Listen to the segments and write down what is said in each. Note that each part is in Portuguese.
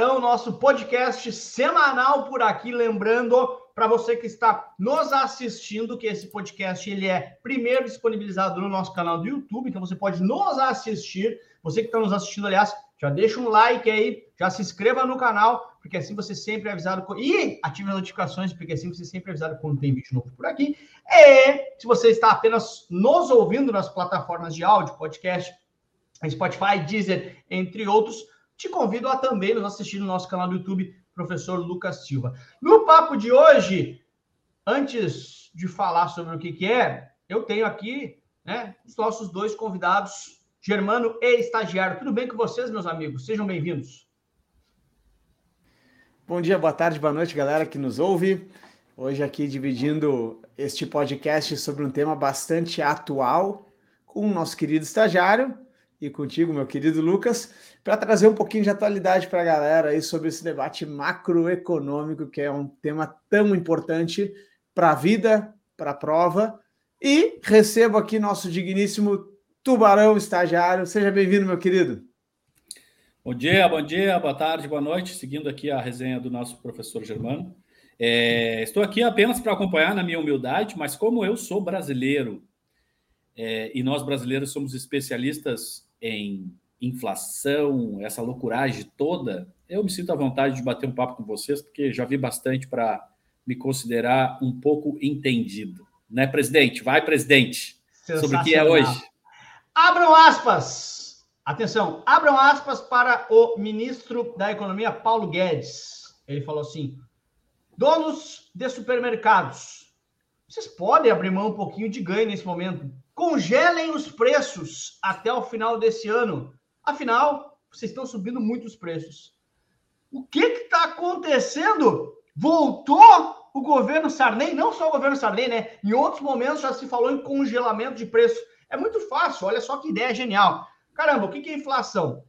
Tubarão, nosso podcast semanal por aqui. Lembrando para você que está nos assistindo que esse podcast ele é primeiro disponibilizado no nosso canal do YouTube, então você pode nos assistir. Você que está nos assistindo, aliás, já deixa um like aí, já se inscreva no canal, porque assim você sempre é avisado e ative as notificações, porque assim você sempre é avisado quando tem vídeo novo por aqui. E se você está apenas nos ouvindo nas plataformas de áudio, podcast, Spotify, Deezer, entre outros, te convido a também nos assistir no nosso canal do YouTube, professor Lucas Silva. No papo de hoje, antes de falar sobre o que, que é, eu tenho aqui né, os nossos dois convidados, Germano e estagiário. Tudo bem com vocês, meus amigos? Sejam bem-vindos. Bom dia, boa tarde, boa noite, galera que nos ouve. Hoje aqui dividindo este podcast sobre um tema bastante atual com o nosso querido estagiário, e contigo, meu querido Lucas, para trazer um pouquinho de atualidade para a galera aí sobre esse debate macroeconômico, que é um tema tão importante para a vida, para a prova. E recebo aqui nosso digníssimo Tubarão Estagiário. Seja bem-vindo, meu querido. Bom dia, bom dia, boa tarde, boa noite. Seguindo aqui a resenha do nosso professor Germano. É, estou aqui apenas para acompanhar na minha humildade, mas como eu sou brasileiro é, e nós brasileiros somos especialistas em inflação, essa loucuragem toda, eu me sinto à vontade de bater um papo com vocês, porque já vi bastante para me considerar um pouco entendido. Né, presidente? Vai, presidente! Sobre o que é hoje. Abram aspas! Atenção, abram aspas para o ministro da Economia, Paulo Guedes. Ele falou assim: donos de supermercados, vocês podem abrir mão um pouquinho de ganho nesse momento. Congelem os preços até o final desse ano. Afinal, vocês estão subindo muito os preços. O que está acontecendo? Voltou o governo Sarney, não só o governo Sarney, né? Em outros momentos já se falou em congelamento de preço. É muito fácil, olha só que ideia genial. Caramba, o que é inflação?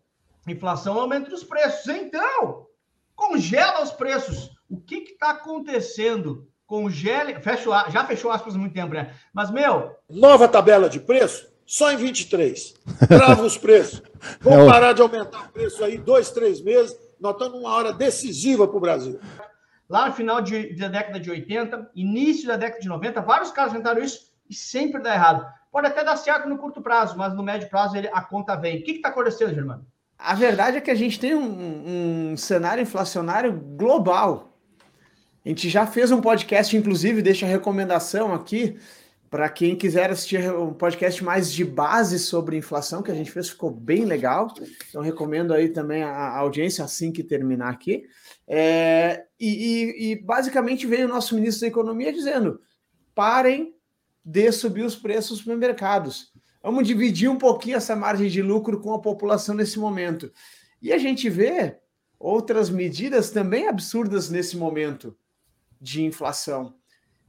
Inflação é o aumento dos preços. Então, congela os preços. O que está acontecendo? Congele, fecho, já fechou aspas há muito tempo, né? Mas, meu. Nova tabela de preço, só em 23. Trava os preços. Vamos é parar de aumentar o preço aí dois, três meses. Nós estamos numa hora decisiva para o Brasil. Lá no final de, da década de 80, início da década de 90, vários caras tentaram isso e sempre dá errado. Pode até dar certo no curto prazo, mas no médio prazo ele, a conta vem. O que está acontecendo, Germano? A verdade é que a gente tem um, um cenário inflacionário global a gente já fez um podcast, inclusive, deixa a recomendação aqui para quem quiser assistir um podcast mais de base sobre inflação que a gente fez, ficou bem legal. Então, recomendo aí também a, audiência assim que terminar aqui. É, e, e, e, basicamente veio o nosso ministro da Economia dizendo: parem de subir os preços nos mercados. Vamos dividir um pouquinho essa margem de lucro com a população nesse momento. E a gente vê outras medidas também absurdas nesse momento de inflação.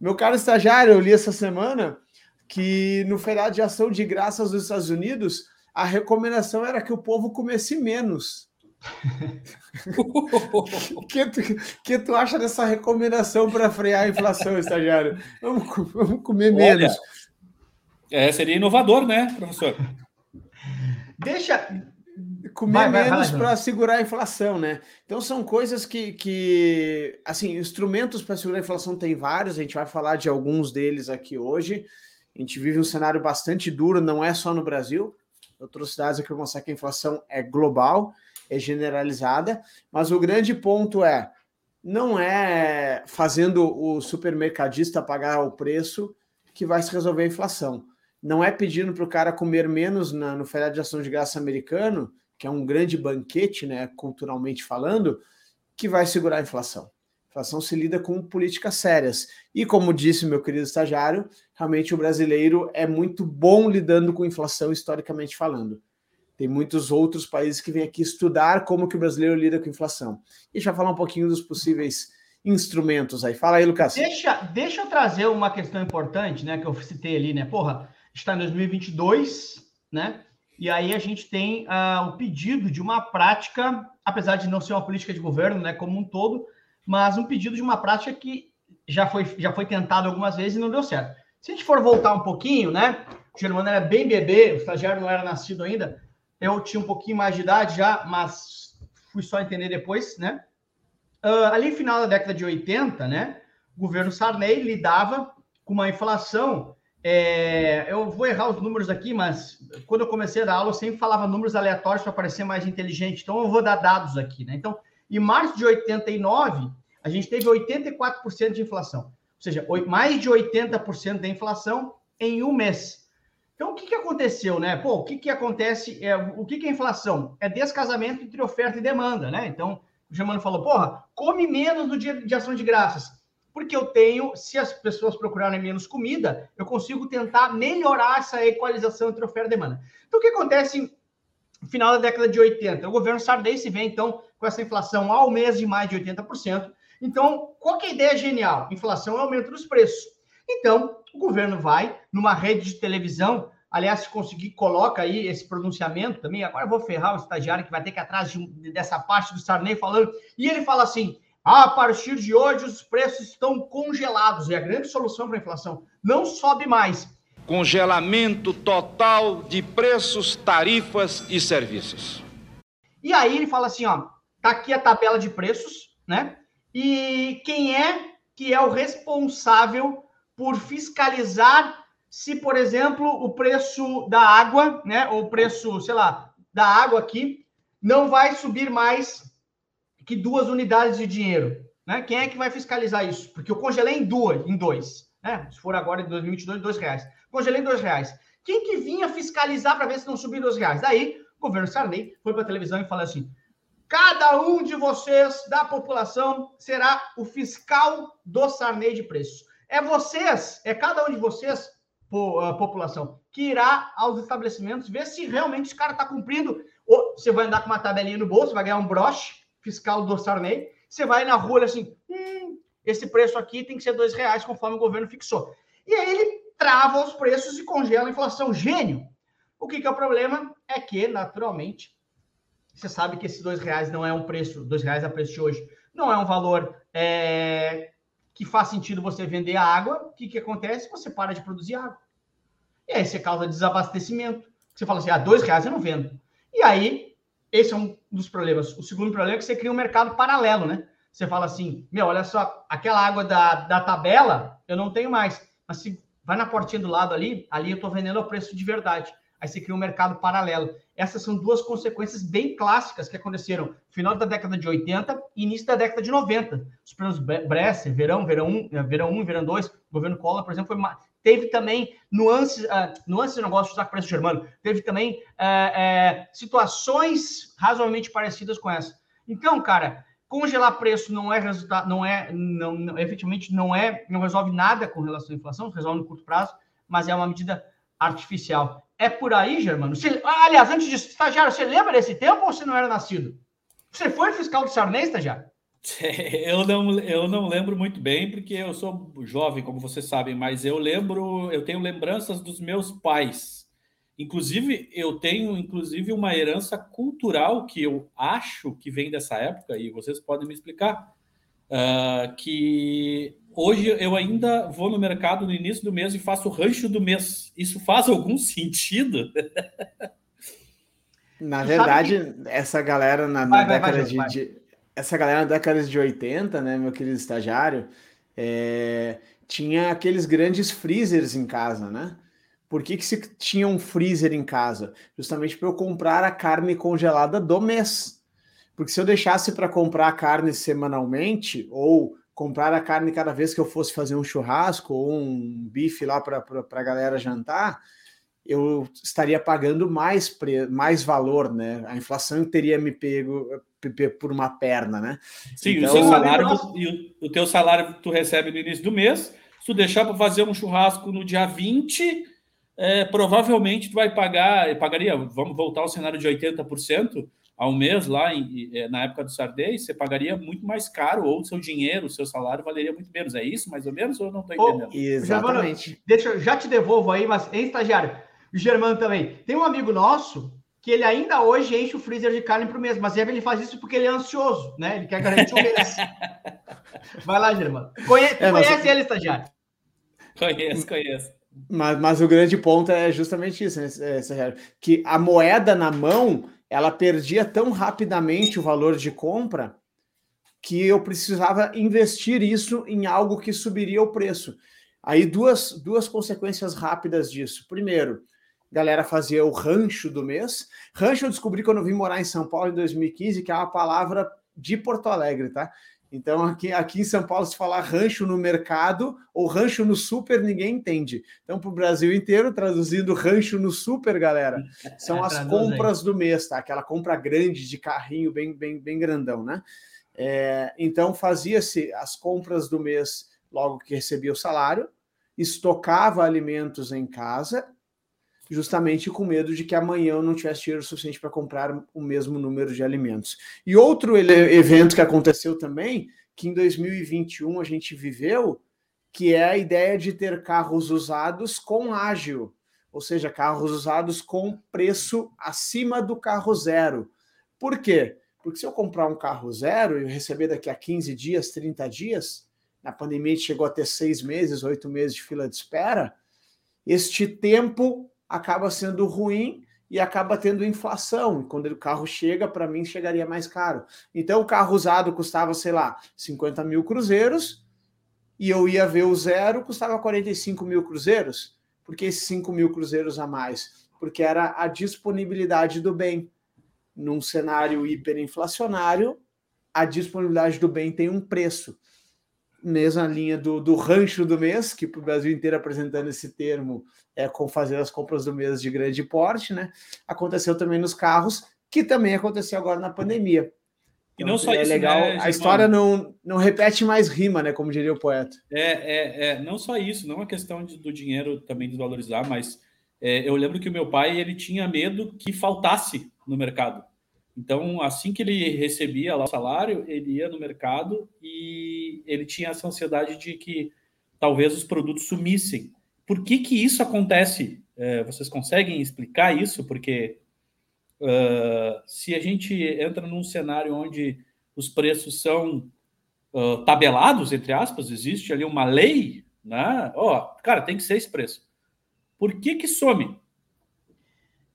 Meu caro estagiário, eu li essa semana que no feriado de ação de graças dos Estados Unidos, a recomendação era que o povo comesse menos. O que, tu, que tu acha dessa recomendação para frear a inflação, estagiário? Vamos, vamos comer Olha, menos. É, seria inovador, né, professor? Deixa, comer vai, vai, menos para segurar a inflação, né? Então são coisas que, que assim, instrumentos para segurar a inflação tem vários, a gente vai falar de alguns deles aqui hoje. A gente vive um cenário bastante duro, não é só no Brasil. Eu trouxe dados aqui para mostrar que a inflação é global, é generalizada, mas o grande ponto é não é fazendo o supermercadista pagar o preço que vai se resolver a inflação. Não é pedindo para o cara comer menos na, no feriado de ação de graça americano que é um grande banquete, né, culturalmente falando, que vai segurar a inflação. A inflação se lida com políticas sérias. E como disse meu querido estagiário, realmente o brasileiro é muito bom lidando com inflação historicamente falando. Tem muitos outros países que vêm aqui estudar como que o brasileiro lida com inflação. E já falar um pouquinho dos possíveis instrumentos aí. Fala aí, Lucas. Deixa, deixa eu trazer uma questão importante, né, que eu citei ali, né? Porra, está em 2022, né? E aí a gente tem uh, o pedido de uma prática, apesar de não ser uma política de governo, né, como um todo, mas um pedido de uma prática que já foi, já foi tentado algumas vezes e não deu certo. Se a gente for voltar um pouquinho, né? O Germano era bem bebê, o estagiário não era nascido ainda. eu tinha um pouquinho mais de idade já, mas fui só entender depois, né? Uh, ali no final da década de 80, né? O governo Sarney lidava com uma inflação. É, eu vou errar os números aqui, mas quando eu comecei a dar aula, eu sempre falava números aleatórios para parecer mais inteligente. Então, eu vou dar dados aqui, né? Então, em março de 89, a gente teve 84% de inflação. Ou seja, mais de 80% da inflação em um mês. Então, o que, que aconteceu, né? Pô, o que, que acontece? É, o que, que é inflação? É descasamento entre oferta e demanda, né? Então, o Germano falou, porra, come menos no dia de ação de graças. Porque eu tenho, se as pessoas procurarem menos comida, eu consigo tentar melhorar essa equalização entre oferta e demanda. Então, o que acontece no final da década de 80? O governo Sardei se vê, então, com essa inflação ao mês de mais de 80%. Então, qual que é a ideia genial? Inflação é aumento dos preços. Então, o governo vai numa rede de televisão, aliás, se conseguir, coloca aí esse pronunciamento também. Agora eu vou ferrar o estagiário que vai ter que ir atrás de, dessa parte do Sarney falando. E ele fala assim: ah, a partir de hoje os preços estão congelados. É a grande solução para a inflação. Não sobe mais. Congelamento total de preços, tarifas e serviços. E aí ele fala assim: ó, tá aqui a tabela de preços, né? E quem é que é o responsável por fiscalizar se, por exemplo, o preço da água, né, ou o preço, sei lá, da água aqui, não vai subir mais que duas unidades de dinheiro, né? Quem é que vai fiscalizar isso? Porque eu congelei em duas, em dois, né? Se for agora em 2022, dois reais. Congelei em dois reais. Quem que vinha fiscalizar para ver se não subir dois reais? Daí, o governo Sarney foi para a televisão e falou assim: Cada um de vocês da população será o fiscal do Sarney de preços. É vocês, é cada um de vocês, população, que irá aos estabelecimentos ver se realmente esse cara está cumprindo. Ou você vai andar com uma tabelinha no bolso, vai ganhar um broche fiscal do Sarney. Você vai na rua assim, hum, esse preço aqui tem que ser dois reais, conforme o governo fixou. E aí ele trava os preços e congela a inflação. Gênio! O que, que é o problema? É que, naturalmente, você sabe que esses dois reais não é um preço, dois reais a preço de hoje, não é um valor é, que faz sentido você vender a água. O que, que acontece? Você para de produzir água. E aí você causa desabastecimento. Você fala assim, ah, dois reais eu não vendo. E aí, esse é um dos problemas. O segundo problema é que você cria um mercado paralelo, né? Você fala assim, meu, olha só, aquela água da, da tabela eu não tenho mais. Mas se vai na portinha do lado ali, ali eu estou vendendo ao preço de verdade aí você cria um mercado paralelo. Essas são duas consequências bem clássicas que aconteceram final da década de 80 e início da década de 90. Os prêmios Bresser, Verão, Verão 1, eh, Verão 1 e Verão 2, o governo Collor, por exemplo, foi teve também nuances, uh, nuances de negócio de preço germano, teve também uh, uh, situações razoavelmente parecidas com essa. Então, cara, congelar preço não é resultado, não é, não, não, efetivamente não é, não resolve nada com relação à inflação, resolve no curto prazo, mas é uma medida artificial. É por aí, Germano? Você, aliás, antes disso, estagiário, você lembra desse tempo ou você não era nascido? Você foi fiscal do Sarney, estagiário? Eu não, eu não lembro muito bem, porque eu sou jovem, como vocês sabem, mas eu lembro, eu tenho lembranças dos meus pais. Inclusive, eu tenho inclusive uma herança cultural que eu acho que vem dessa época, e vocês podem me explicar, uh, que Hoje eu ainda vou no mercado no início do mês e faço o rancho do mês. Isso faz algum sentido? Na verdade, que... essa galera na, na vai, década vai, vai, de, de, Essa galera na década de 80, né, meu querido estagiário, é, tinha aqueles grandes freezers em casa, né? Por que, que se tinha um freezer em casa? Justamente para eu comprar a carne congelada do mês. Porque se eu deixasse para comprar a carne semanalmente, ou comprar a carne cada vez que eu fosse fazer um churrasco ou um bife lá para a galera jantar, eu estaria pagando mais, pre... mais valor, né? A inflação teria me pego por uma perna, né? Sim, então, o seu salário e o, o teu salário tu recebe no início do mês, se tu deixar para fazer um churrasco no dia 20, é, provavelmente tu vai pagar, pagaria, vamos voltar ao cenário de 80%, ao mês lá em, é, na época do Sardei, você pagaria muito mais caro, ou o seu dinheiro, o seu salário valeria muito menos. É isso, mais ou menos, ou eu não estou entendendo? Oh, exatamente. Germano, deixa eu já te devolvo aí, mas em estagiário, o Germano também. Tem um amigo nosso que ele ainda hoje enche o freezer de carne para o mês, mas ele faz isso porque ele é ansioso, né? Ele quer garantir o mês. Vai lá, Germano. Conhe é, conhece ele, estagiário? Conheço, conheço. Mas, mas o grande ponto é justamente isso, né, que a moeda na mão ela perdia tão rapidamente o valor de compra que eu precisava investir isso em algo que subiria o preço. Aí duas, duas consequências rápidas disso. Primeiro, galera fazia o rancho do mês. Rancho eu descobri quando eu vim morar em São Paulo em 2015, que é uma palavra de Porto Alegre, tá? Então, aqui, aqui em São Paulo, se falar rancho no mercado ou rancho no super, ninguém entende. Então, para o Brasil inteiro, traduzindo rancho no super, galera, são é, as compras do mês, tá? Aquela compra grande de carrinho, bem, bem, bem grandão, né? É, então, fazia-se as compras do mês logo que recebia o salário, estocava alimentos em casa justamente com medo de que amanhã eu não tivesse dinheiro suficiente para comprar o mesmo número de alimentos. E outro evento que aconteceu também, que em 2021 a gente viveu, que é a ideia de ter carros usados com ágil, ou seja, carros usados com preço acima do carro zero. Por quê? Porque se eu comprar um carro zero e receber daqui a 15 dias, 30 dias, na pandemia chegou a ter seis meses, oito meses de fila de espera, este tempo acaba sendo ruim e acaba tendo inflação. Quando o carro chega, para mim, chegaria mais caro. Então, o carro usado custava, sei lá, 50 mil cruzeiros, e eu ia ver o zero, custava 45 mil cruzeiros. Por que esses 5 mil cruzeiros a mais? Porque era a disponibilidade do bem. Num cenário hiperinflacionário, a disponibilidade do bem tem um preço mesma linha do, do rancho do mês, que para o Brasil inteiro apresentando esse termo é com fazer as compras do mês de grande porte, né? Aconteceu também nos carros, que também aconteceu agora na pandemia. E não então, só é isso, legal. Né, a história não, não repete mais rima, né? Como diria o poeta. É, é, é não só isso, não é questão de, do dinheiro também desvalorizar, mas é, eu lembro que o meu pai ele tinha medo que faltasse no mercado. Então, assim que ele recebia lá o salário, ele ia no mercado e ele tinha essa ansiedade de que talvez os produtos sumissem. Por que, que isso acontece? É, vocês conseguem explicar isso? Porque uh, se a gente entra num cenário onde os preços são uh, tabelados, entre aspas, existe ali uma lei, né? Ó, oh, cara, tem que ser esse preço. Por que que some?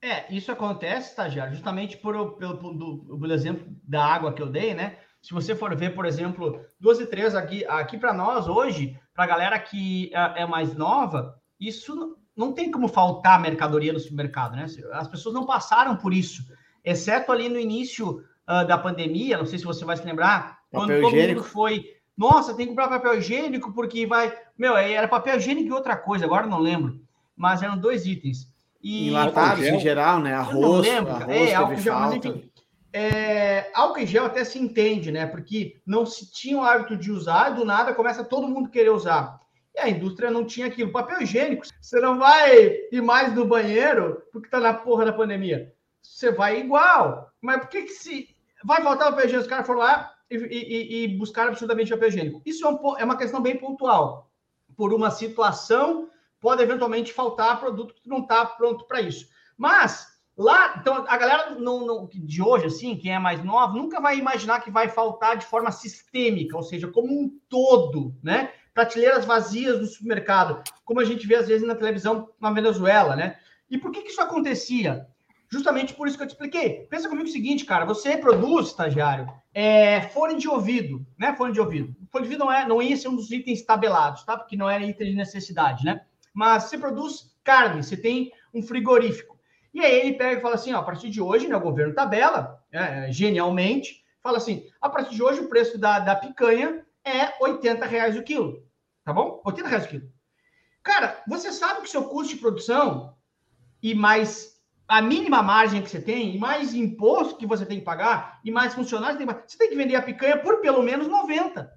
É, isso acontece, estagiário, justamente por, pelo, pelo exemplo da água que eu dei, né? Se você for ver, por exemplo, duas e três aqui, aqui para nós hoje, para a galera que é, é mais nova, isso não tem como faltar mercadoria no supermercado, né? As pessoas não passaram por isso, exceto ali no início uh, da pandemia, não sei se você vai se lembrar, papel quando todo higiênico. mundo foi, nossa, tem que comprar papel higiênico porque vai, meu, era papel higiênico e outra coisa, agora não lembro, mas eram dois itens. E Enlatados em geral, né? Arroz, arroz é, álcool gel, mas enfim. É, álcool em gel até se entende, né? Porque não se tinha o hábito de usar, do nada começa todo mundo querer usar. E a indústria não tinha aquilo. Papel higiênico, você não vai ir mais no banheiro porque tá na porra da pandemia. Você vai igual. Mas por que, que se vai faltar o papel higiênico? Os caras foram lá e, e, e buscaram absurdamente papel higiênico. Isso é, um, é uma questão bem pontual. Por uma situação pode eventualmente faltar produto que não está pronto para isso. Mas lá, então a galera não, não, de hoje, assim, quem é mais novo, nunca vai imaginar que vai faltar de forma sistêmica, ou seja, como um todo, né? Prateleiras vazias no supermercado, como a gente vê às vezes na televisão na Venezuela, né? E por que, que isso acontecia? Justamente por isso que eu te expliquei. Pensa comigo o seguinte, cara, você produz, estagiário, é, fone de ouvido, né? Fone de ouvido. Fone de ouvido não, é, não ia ser um dos itens tabelados, tá? Porque não era item de necessidade, né? Mas você produz carne, você tem um frigorífico. E aí ele pega e fala assim: ó, a partir de hoje, né, o governo tabela, é, genialmente, fala assim: a partir de hoje o preço da, da picanha é 80 reais o quilo. Tá bom? 80 reais o quilo. Cara, você sabe que seu custo de produção e mais a mínima margem que você tem, e mais imposto que você tem que pagar, e mais funcionários que tem que pagar, você tem que vender a picanha por pelo menos 90.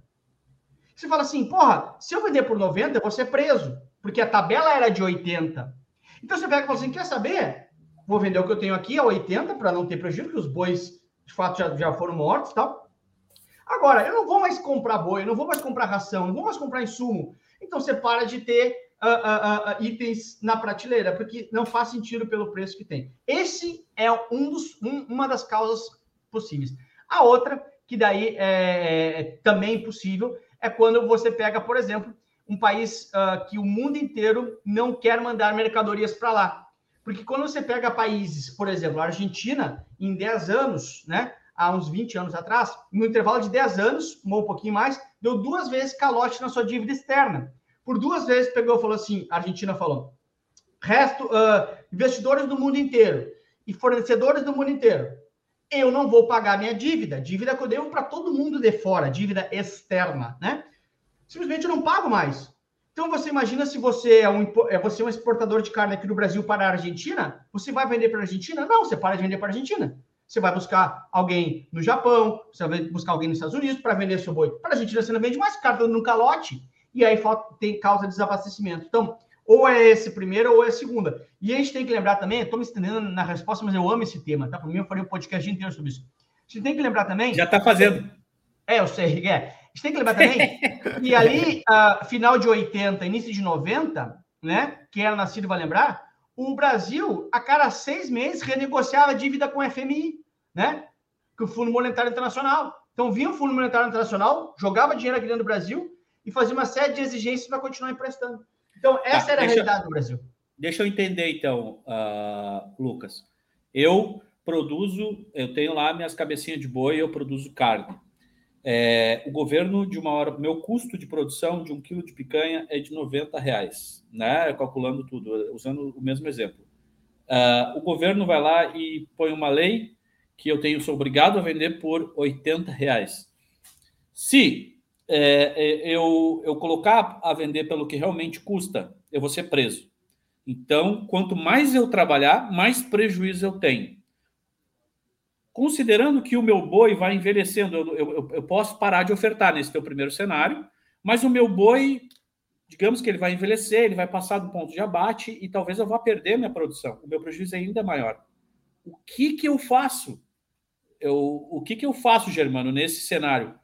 Você fala assim, porra, se eu vender por 90, eu vou ser preso porque a tabela era de 80. Então você pega e fala assim: quer saber? Vou vender o que eu tenho aqui a 80 para não ter prejuízo, porque os bois de fato já, já foram mortos e tal. Agora, eu não vou mais comprar boi, eu não vou mais comprar ração, não vou mais comprar insumo. Então você para de ter uh, uh, uh, itens na prateleira, porque não faz sentido pelo preço que tem. Esse é um dos, um, uma das causas possíveis. A outra, que daí é, é também possível, é quando você pega, por exemplo, um país uh, que o mundo inteiro não quer mandar mercadorias para lá. Porque quando você pega países, por exemplo, a Argentina, em 10 anos, né, há uns 20 anos atrás, no intervalo de 10 anos, ou um pouquinho mais, deu duas vezes calote na sua dívida externa. Por duas vezes pegou e falou assim, a Argentina falou, resto, uh, investidores do mundo inteiro e fornecedores do mundo inteiro, eu não vou pagar minha dívida, dívida que eu devo para todo mundo de fora, dívida externa, né? Simplesmente eu não pago mais. Então você imagina se você é um, é você é um exportador de carne aqui do Brasil para a Argentina, você vai vender para a Argentina? Não, você para de vender para a Argentina. Você vai buscar alguém no Japão, você vai buscar alguém nos Estados Unidos para vender seu boi. Para a Argentina você não vende mais caro, dando um calote, e aí tem causa de desabastecimento. Então, ou é esse primeiro ou é a segunda. E a gente tem que lembrar também, estou me estendendo na resposta, mas eu amo esse tema, tá? Para mim, eu faria um podcast inteiro sobre isso. A gente tem que lembrar também. Já está fazendo. É, eu sei, é. A gente tem que lembrar também que ali, uh, final de 80, início de 90, né? Quem era nascido vai lembrar, o Brasil, a cada seis meses, renegociava a dívida com o FMI, né? Com o Fundo Monetário Internacional. Então, vinha o Fundo Monetário Internacional, jogava dinheiro aqui dentro do Brasil e fazia uma série de exigências para continuar emprestando. Então, essa tá, era a realidade do Brasil. Deixa eu entender, então, uh, Lucas. Eu produzo, eu tenho lá minhas cabecinhas de boi, eu produzo carne. É, o governo, de uma hora, meu custo de produção de um quilo de picanha é de 90 reais, né? Calculando tudo, usando o mesmo exemplo. Uh, o governo vai lá e põe uma lei que eu tenho, sou obrigado a vender por 80 reais. Se é, é, eu, eu colocar a vender pelo que realmente custa, eu vou ser preso. Então, quanto mais eu trabalhar, mais prejuízo eu tenho. Considerando que o meu boi vai envelhecendo, eu, eu, eu posso parar de ofertar nesse teu primeiro cenário, mas o meu boi, digamos que ele vai envelhecer, ele vai passar do ponto de abate e talvez eu vá perder minha produção. O meu prejuízo é ainda maior. O que que eu faço? Eu, o que que eu faço, Germano, nesse cenário?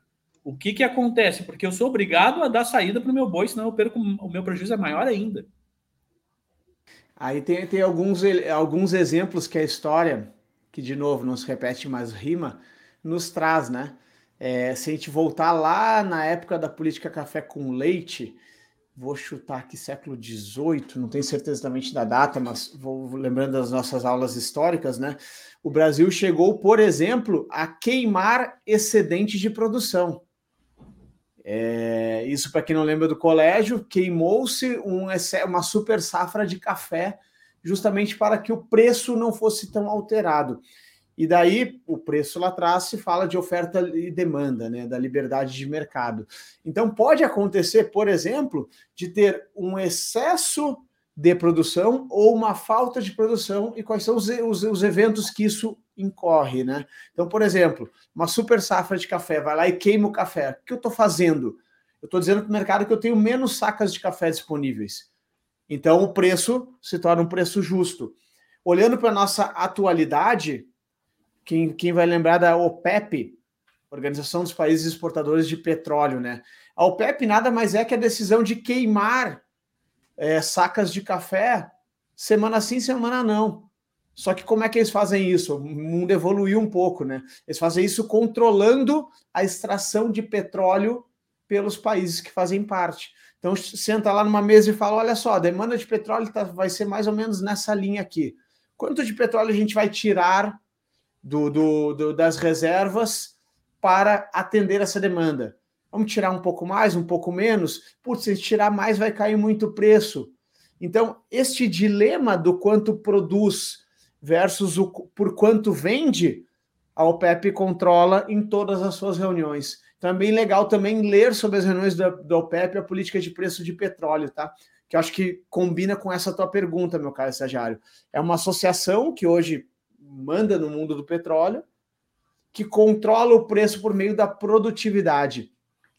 O que, que acontece? Porque eu sou obrigado a dar saída para o meu boi, senão eu perco, o meu prejuízo é maior ainda. Aí tem, tem alguns, alguns exemplos que a história, que de novo não se repete, mas rima, nos traz, né? É, se a gente voltar lá na época da política café com leite, vou chutar aqui século XVIII, não tenho certeza exatamente da data, mas vou lembrando das nossas aulas históricas, né? O Brasil chegou, por exemplo, a queimar excedentes de produção. É, isso, para quem não lembra do colégio, queimou-se um, uma super safra de café, justamente para que o preço não fosse tão alterado. E daí, o preço lá atrás se fala de oferta e demanda, né, da liberdade de mercado. Então, pode acontecer, por exemplo, de ter um excesso de produção ou uma falta de produção e quais são os, os, os eventos que isso incorre, né? Então, por exemplo, uma super safra de café vai lá e queima o café. O que eu estou fazendo? Eu estou dizendo para o mercado que eu tenho menos sacas de café disponíveis. Então, o preço se torna um preço justo. Olhando para a nossa atualidade, quem, quem vai lembrar da OPEP, Organização dos Países Exportadores de Petróleo, né? A OPEP nada mais é que a decisão de queimar é, sacas de café semana sim, semana não. Só que como é que eles fazem isso? O mundo evoluiu um pouco, né? Eles fazem isso controlando a extração de petróleo pelos países que fazem parte. Então, senta lá numa mesa e fala: olha só, a demanda de petróleo tá, vai ser mais ou menos nessa linha aqui. Quanto de petróleo a gente vai tirar do, do, do, das reservas para atender essa demanda? Vamos tirar um pouco mais, um pouco menos? Putz, se tirar mais, vai cair muito o preço. Então, este dilema do quanto produz versus o por quanto vende, a OPEP controla em todas as suas reuniões. Então, legal também ler sobre as reuniões da, da OPEP a política de preço de petróleo, tá? Que eu acho que combina com essa tua pergunta, meu caro estagiário. É uma associação que hoje manda no mundo do petróleo, que controla o preço por meio da produtividade.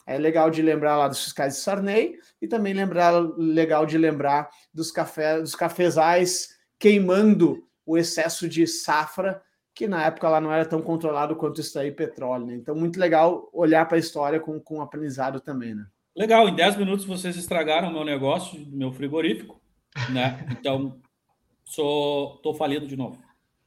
É legal de lembrar lá dos fiscais de Sarney e também lembrar legal de lembrar dos café, dos cafezais queimando o excesso de safra, que na época lá não era tão controlado quanto extrair petróleo. Né? Então, muito legal olhar para a história com, com aprendizado também. Né? Legal, em 10 minutos vocês estragaram meu negócio, meu frigorífico, né? Então, sou tô falido de novo.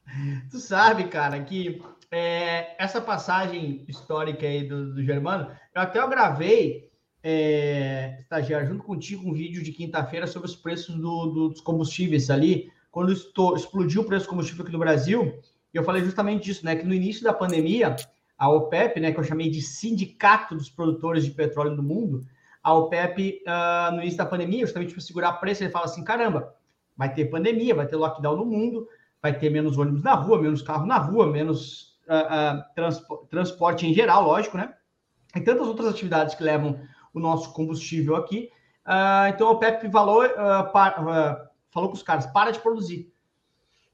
Tu sabe, cara, que é, essa passagem histórica aí do, do Germano, eu até eu gravei é, estagiário, junto contigo, um vídeo de quinta-feira sobre os preços do, do, dos combustíveis ali. Quando estou, explodiu o preço do combustível aqui no Brasil, eu falei justamente disso, né? Que no início da pandemia, a OPEP, né, que eu chamei de Sindicato dos Produtores de Petróleo do Mundo, a OPEP, uh, no início da pandemia, justamente para segurar preço, ele fala assim: caramba, vai ter pandemia, vai ter lockdown no mundo, vai ter menos ônibus na rua, menos carro na rua, menos transpo transporte em geral, lógico, né? E tantas outras atividades que levam o nosso combustível aqui. então, a OPEP falou, falou com os caras: para de produzir.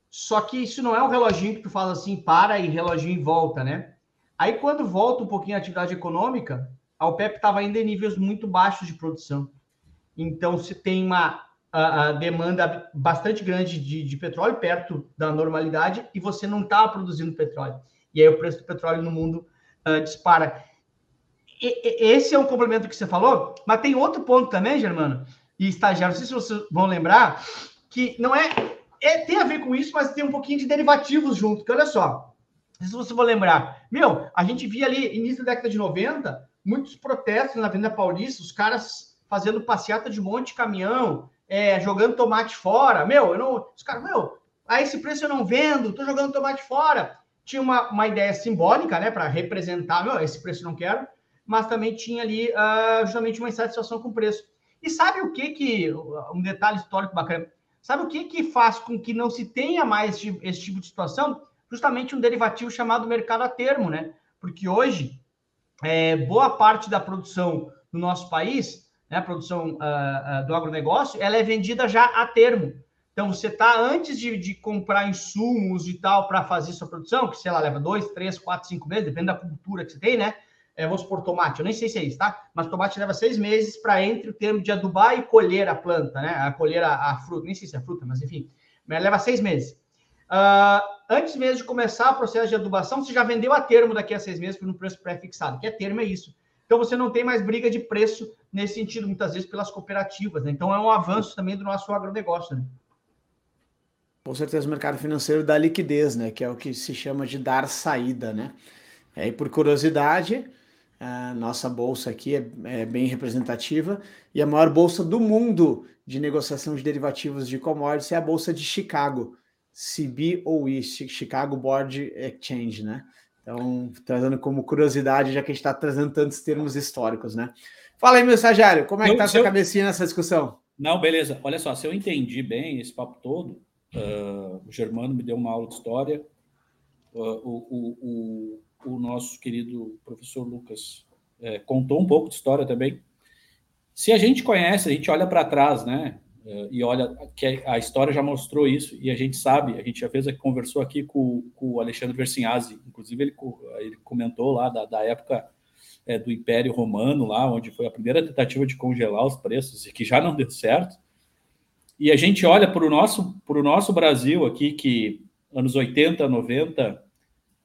Só que isso não é um reloginho que tu fala assim, para e reloginho e volta, né? Aí, quando volta um pouquinho a atividade econômica, a OPEP estava ainda em níveis muito baixos de produção. Então, se tem uma a, a demanda bastante grande de, de, petróleo, perto da normalidade, e você não está produzindo petróleo. E aí o preço do petróleo no mundo uh, dispara. E, e, esse é um complemento que você falou, mas tem outro ponto também, Germano, e estagiário, não sei se vocês vão lembrar, que não é, é tem a ver com isso, mas tem um pouquinho de derivativos junto, que olha só, se você for lembrar, meu, a gente via ali, início da década de 90, muitos protestos na Avenida Paulista, os caras fazendo passeata de monte de caminhão, é, jogando tomate fora. Meu, eu não. Os caras, meu, a esse preço eu não vendo, tô jogando tomate fora. Tinha uma, uma ideia simbólica, né, para representar, meu, esse preço não quero, mas também tinha ali uh, justamente uma insatisfação com o preço. E sabe o que que, um detalhe histórico bacana, sabe o que que faz com que não se tenha mais esse tipo de situação? justamente um derivativo chamado mercado a termo, né? Porque hoje, é, boa parte da produção no nosso país, né, a produção uh, uh, do agronegócio, ela é vendida já a termo. Então, você está, antes de, de, comprar insumos e tal para fazer sua produção, que, sei lá, leva dois, três, quatro, cinco meses, depende da cultura que você tem, né? É, vamos por tomate, eu nem sei se é isso, tá? Mas tomate leva seis meses para entre o termo de adubar e colher a planta, né? A colher a, a fruta, nem sei se é fruta, mas enfim, leva seis meses. Uh, antes mesmo de começar o processo de adubação, você já vendeu a termo daqui a seis meses por um preço pré-fixado, que é termo é isso. Então você não tem mais briga de preço nesse sentido, muitas vezes pelas cooperativas. Né? Então é um avanço também do nosso agronegócio. Né? Com certeza o mercado financeiro dá liquidez, né? Que é o que se chama de dar saída, né? É, e por curiosidade, a nossa bolsa aqui é, é, bem representativa e a maior bolsa do mundo de negociação de derivativos de commodities é a bolsa de Chicago. CBOE, Chicago Board Exchange, né? Então, trazendo como curiosidade, já que a gente está trazendo tantos termos históricos, né? Fala aí, meu estagiário, como é que está a sua eu... cabecinha nessa discussão? Não, beleza. Olha só, se eu entendi bem esse papo todo, uh, o Germano me deu uma aula de história, uh, o, o, o, o, nosso querido professor Lucas uh, contou um pouco de história também. Se a gente conhece, a gente olha para trás, né? Uh, e olha, que a história já mostrou isso, e a gente sabe, a gente já fez, conversou aqui com, com o Alexandre Versinhazzi, inclusive ele, ele comentou lá da, da época é, do Império Romano, lá onde foi a primeira tentativa de congelar os preços, e que já não deu certo. E a gente olha para o nosso, nosso Brasil aqui, que anos 80, 90,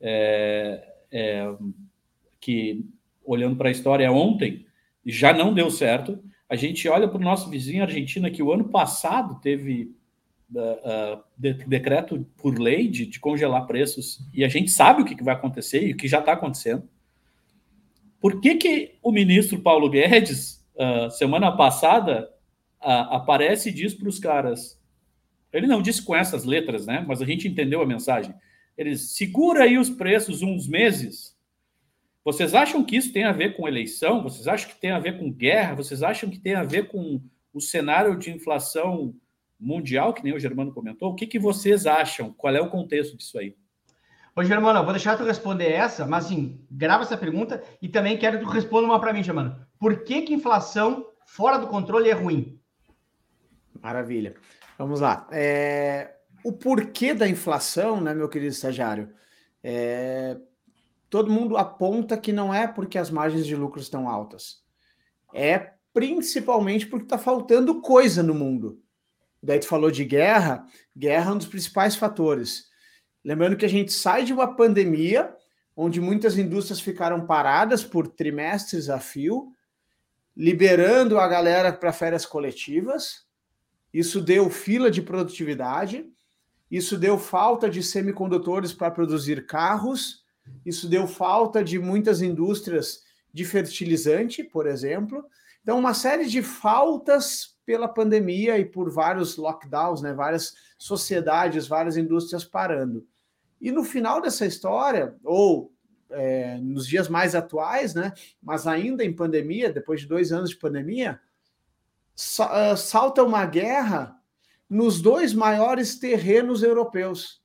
é, é, que olhando para a história ontem, já não deu certo a gente olha para o nosso vizinho Argentina, que o ano passado teve uh, uh, de, decreto por lei de, de, congelar preços, e a gente sabe o que, que vai acontecer e o que já está acontecendo. Por que, que o ministro Paulo Guedes, uh, semana passada, aparece e diz para os caras: ele não disse com essas letras, né? Mas a gente entendeu a mensagem. Eles segura aí os preços uns meses vocês acham que isso tem a ver com eleição? Vocês acham que tem a ver com guerra? Vocês acham que tem a ver com o cenário de inflação mundial, que nem o Germano comentou? O que, que vocês acham? Qual é o contexto disso aí? Ô, Germano, vou deixar tu responder essa, mas assim, grava essa pergunta e também quero que tu responda uma para mim, Germano. Por que, que inflação fora do controle é ruim? Maravilha. Vamos lá. É... O porquê da inflação, né, meu querido estagiário? É todo mundo aponta que não é porque as margens de lucro estão altas. É principalmente porque está faltando coisa no mundo. Daí tu falou de guerra, guerra é um dos principais fatores. Lembrando que a gente sai de uma pandemia onde muitas indústrias ficaram paradas por trimestres a fio, liberando a galera para férias coletivas. Isso deu fila de produtividade, isso deu falta de semicondutores para produzir carros, isso deu falta de muitas indústrias de fertilizante, por exemplo. Então, uma série de faltas pela pandemia e por vários lockdowns, né? Várias sociedades, várias indústrias parando. E no final dessa história, ou é, nos dias mais atuais, né? Mas ainda em pandemia, depois de dois anos de pandemia, salta uma guerra nos dois maiores terrenos europeus.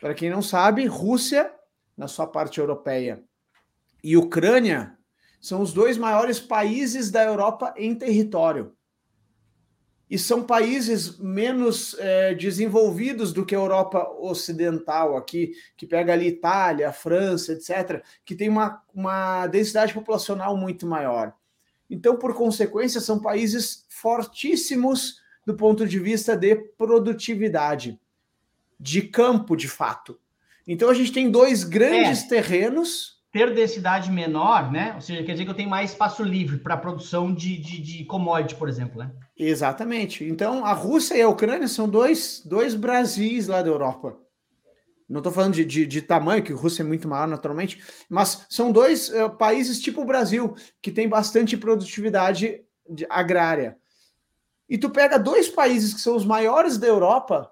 Para quem não sabe, Rússia, na sua parte europeia, e Ucrânia são os dois maiores países da Europa em território e são países menos é, desenvolvidos do que a Europa Ocidental aqui, que pega ali Itália, França, etc., que tem uma, uma densidade populacional muito maior. Então, por consequência, são países fortíssimos do ponto de vista de produtividade, de campo, de fato. Então, a gente tem dois grandes é. terrenos ter densidade menor, né? Ou seja, quer dizer que eu tenho mais espaço livre para produção de, de, de commodity, por exemplo, né? Exatamente. Então, a Rússia e a Ucrânia são dois, dois Brasis lá da Europa. Não estou falando de, de, de, tamanho, que a Rússia é muito maior naturalmente, mas são dois uh, países tipo o Brasil, que tem bastante produtividade agrária. E tu pega dois países que são os maiores da Europa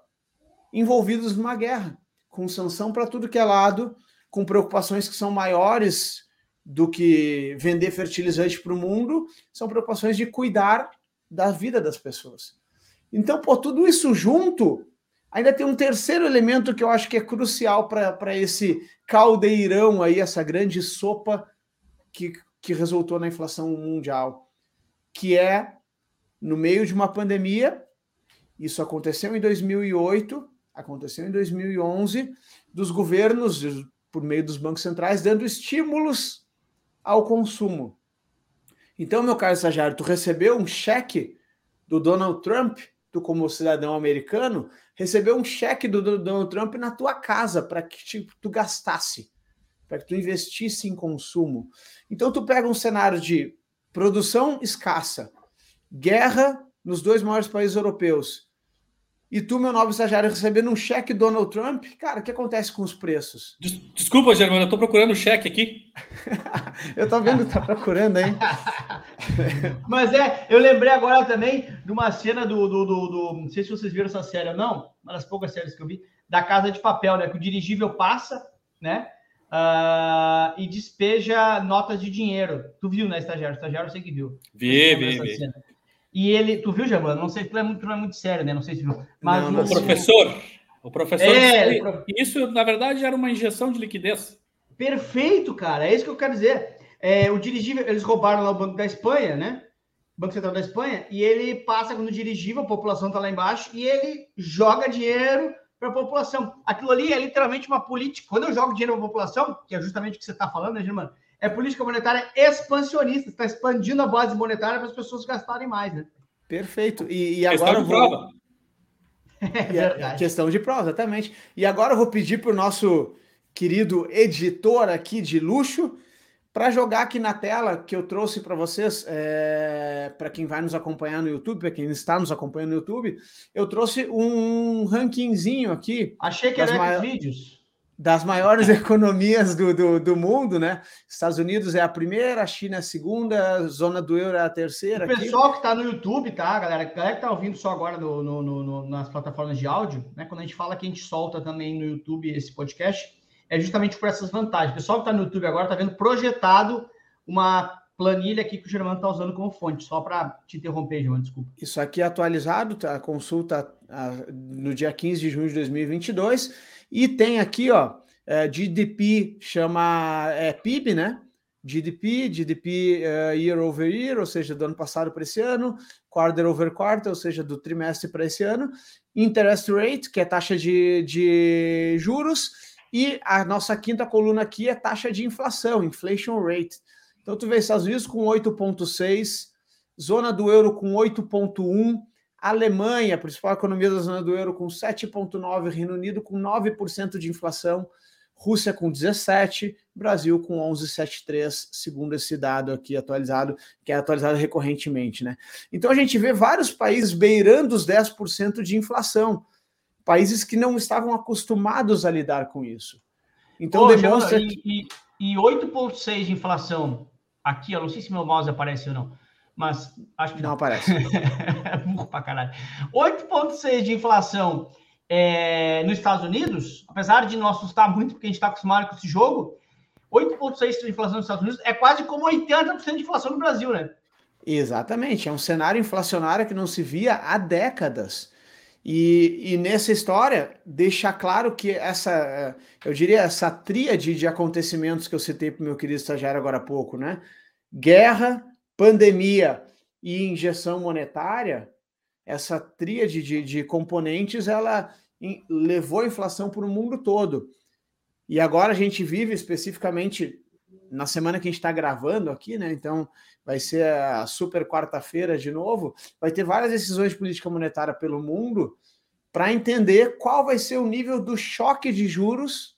envolvidos numa guerra, com sanção para tudo que é lado, com preocupações que são maiores do que vender fertilizante para o mundo, são preocupações de cuidar da vida das pessoas. Então, por tudo isso junto, ainda tem um terceiro elemento que eu acho que é crucial para esse caldeirão aí, essa grande sopa que, que resultou na inflação mundial, que é no meio de uma pandemia, isso aconteceu em 2008, aconteceu em 2011, dos governos, por meio dos bancos centrais, dando estímulos ao consumo. Então, meu caro estagiário, tu recebeu um cheque do Donald Trump, tu como cidadão americano, recebeu um cheque do Donald Trump na tua casa para que tipo, tu gastasse, para que tu investisse em consumo. Então, tu pega um cenário de produção escassa, guerra nos dois maiores países europeus, e tu, meu novo estagiário, recebendo um cheque Donald Trump, cara, o que acontece com os preços? Desculpa, Germano, eu tô procurando o cheque aqui. eu tô vendo que tá procurando, hein? Mas é, eu lembrei agora também de uma cena do, do, do, do, Não sei se vocês viram essa série ou não, uma das poucas séries que eu vi, da Casa de Papel, né? Que o dirigível passa, né? Uh, e despeja notas de dinheiro. Tu viu, né, estagiário? Estagiário eu sei que viu. Vi, vi, vi. Cena. E ele, tu viu, Germano? Não sei se tu é muito, não é muito sério, né? Não sei se viu. Mas não, não, o professor, o professor, é, isso na verdade era uma injeção de liquidez. Perfeito, cara. É isso que eu quero dizer. É, o dirigível, eles roubaram lá o Banco da Espanha, né? Banco Central da Espanha, e ele passa no dirigível, a população tá lá embaixo, e ele joga dinheiro para a população. Aquilo ali é literalmente uma política. Quando eu jogo dinheiro para a população, que é justamente o que você está falando, né, Germano? É política monetária expansionista, está expandindo a base monetária para as pessoas gastarem mais, né? Perfeito. E, e agora vou. É questão de prova, exatamente. E agora eu vou pedir para o nosso querido editor aqui de luxo para jogar aqui na tela que eu trouxe para vocês, é, para quem vai nos acompanhar no YouTube, para quem está nos acompanhando no YouTube, eu trouxe um rankingzinho aqui. Achei que era maiores... vídeos das maiores economias do, do, do, mundo, né? Estados Unidos é a primeira, a China é a segunda, a zona do euro é a terceira. O pessoal aqui. que está no YouTube, tá, galera? A galera que está ouvindo só agora no, no, no, nas plataformas de áudio, né? Quando a gente fala que a gente solta também no YouTube esse podcast, é justamente por essas vantagens. O pessoal que está no YouTube agora está vendo projetado uma planilha aqui que o Germano está usando como fonte, só para te interromper, Germano, desculpa. Isso aqui é atualizado, tá? a consulta no dia 15 de junho de 2022 e tem aqui, ó, é, GDP chama é, PIB, né? GDP, GDP uh, year over year, ou seja, do ano passado para esse ano, quarter over quarter, ou seja, do trimestre para esse ano, interest rate, que é taxa de, de juros, e a nossa quinta coluna aqui é taxa de inflação, inflation rate. Então, tu vê Estados Unidos com 8,6, zona do euro com 8,1, Alemanha, principal economia da zona do euro, com 7,9%, Reino Unido com 9% de inflação, Rússia com 17%, Brasil com 11,73%, segundo esse dado aqui atualizado, que é atualizado recorrentemente. Né? Então a gente vê vários países beirando os 10% de inflação, países que não estavam acostumados a lidar com isso. Então Ô, demonstra. E, que... e, e 8,6% de inflação aqui, eu não sei se meu mouse aparece ou não mas acho que não, não aparece. é burro pra caralho. 8,6 de inflação é, nos Estados Unidos, apesar de não assustar muito, porque a gente está acostumado com esse jogo, 8,6 de inflação nos Estados Unidos é quase como 80% de inflação no Brasil, né? Exatamente, é um cenário inflacionário que não se via há décadas. E, e nessa história, deixa claro que essa, eu diria, essa tríade de acontecimentos que eu citei para o meu querido estagiário agora há pouco, né? Guerra, pandemia e injeção monetária, essa tríade de, de componentes, ela levou a inflação para o mundo todo. E agora a gente vive especificamente na semana que a gente está gravando aqui, né? Então vai ser a super quarta-feira de novo. Vai ter várias decisões de política monetária pelo mundo para entender qual vai ser o nível do choque de juros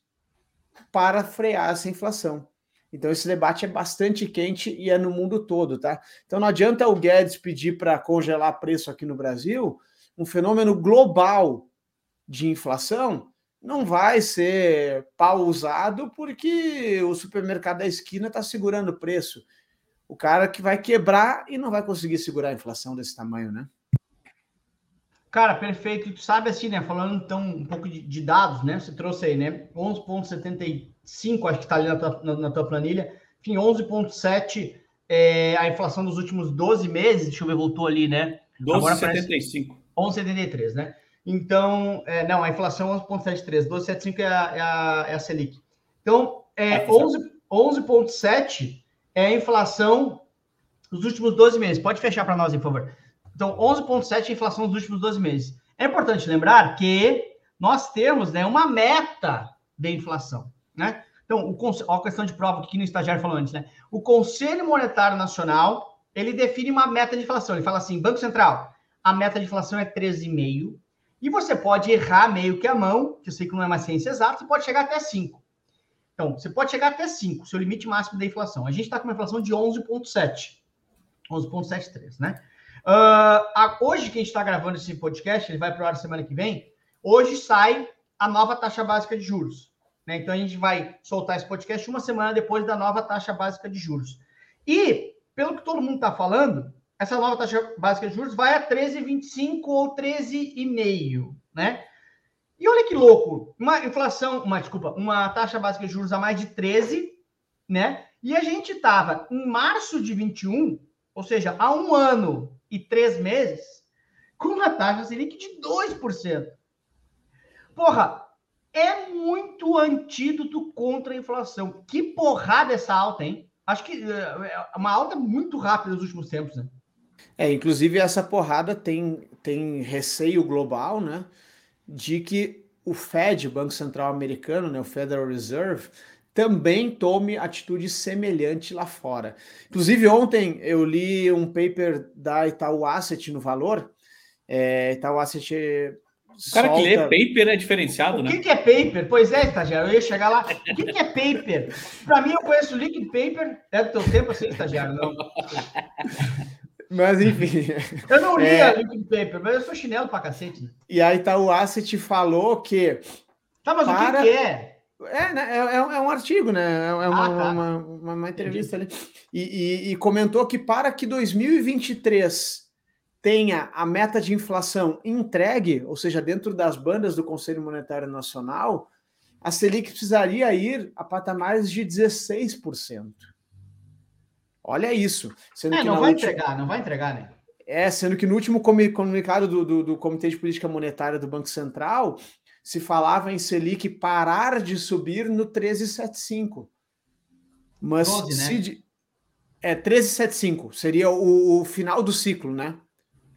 para frear essa inflação. Então esse debate é bastante quente e é no mundo todo, tá? Então não adianta o Guedes pedir para congelar preço aqui no Brasil, um fenômeno global de inflação não vai ser pausado porque o supermercado da esquina está segurando o preço. O cara que vai quebrar e não vai conseguir segurar a inflação desse tamanho, né? Cara, perfeito. Tu sabe assim, né? Falando então um pouco de, de dados, né? Você trouxe aí, né? 11,75, acho que está ali na tua, na, na tua, planilha. Enfim, 11,7 é a inflação dos últimos 12 meses. Deixa eu ver, voltou ali, né? 12,75. 11,73, né? Então, é, não, a inflação 11,73, 12,75 é, a, é, a, é a Selic. Então, é, 11,7 11, é a inflação dos últimos 12 meses. Pode fechar para nós, por favor. Então, 11,7 é a inflação dos últimos 12 meses. É importante lembrar que nós temos né, uma meta de inflação, né? Então, o, a questão de prova que no estagiário falou antes, né? O Conselho Monetário Nacional, ele define uma meta de inflação. Ele fala assim, Banco Central, a meta de inflação é 13,5, e você pode errar meio que a mão, que eu sei que não é uma ciência exata, você pode chegar até 5. Então, você pode chegar até 5, seu limite máximo da inflação. A gente está com uma inflação de 11,7. 11,73, né? Uh, a, hoje que a gente está gravando esse podcast, ele vai para o ar semana que vem. Hoje sai a nova taxa básica de juros. Né? Então a gente vai soltar esse podcast uma semana depois da nova taxa básica de juros. E, pelo que todo mundo está falando, essa nova taxa básica de juros vai a 13,25 ou 13,5, né? E olha que louco, uma inflação, uma desculpa, uma taxa básica de juros a mais de 13, né? E a gente estava em março de 21, ou seja, há um ano e três meses, com uma taxa Selic de 2%. Porra, é muito antídoto contra a inflação. Que porrada essa alta, hein? Acho que é, é uma alta muito rápida nos últimos tempos, né? É, inclusive essa porrada tem, tem receio global, né, de que o Fed, Banco Central Americano, né, o Federal Reserve, também tome atitude semelhante lá fora. Inclusive, ontem eu li um paper da Itaú Asset no Valor. É, Itaú Asset. O cara solta... que lê paper é diferenciado, o né? O que, é paper? Pois é, estagiário, eu ia chegar lá. O que, que é paper? Para mim, eu conheço liquid paper. É do teu tempo assim, estagiário, não? Mas enfim. Eu não li é... a Liquid Paper, mas eu sou chinelo pra cacete. E aí Itaú Asset falou que. Tá, mas para... o que, que é? É, né, é, é, é, um artigo, né? É uma, ah, tá. uma, uma, uma, entrevista ali. E, e, e, comentou que para que 2023 tenha a meta de inflação entregue, ou seja, dentro das bandas do Conselho Monetário Nacional, a Selic precisaria ir a patamares de 16%. Olha isso. Sendo é, não vai última... entregar, não vai entregar, né? É, sendo que no último comunicado do, do, do, Comitê de Política Monetária do Banco Central se falava em Selic parar de subir no 13,75. Mas 12, se. Né? É, 13,75 seria o, o, final do ciclo, né?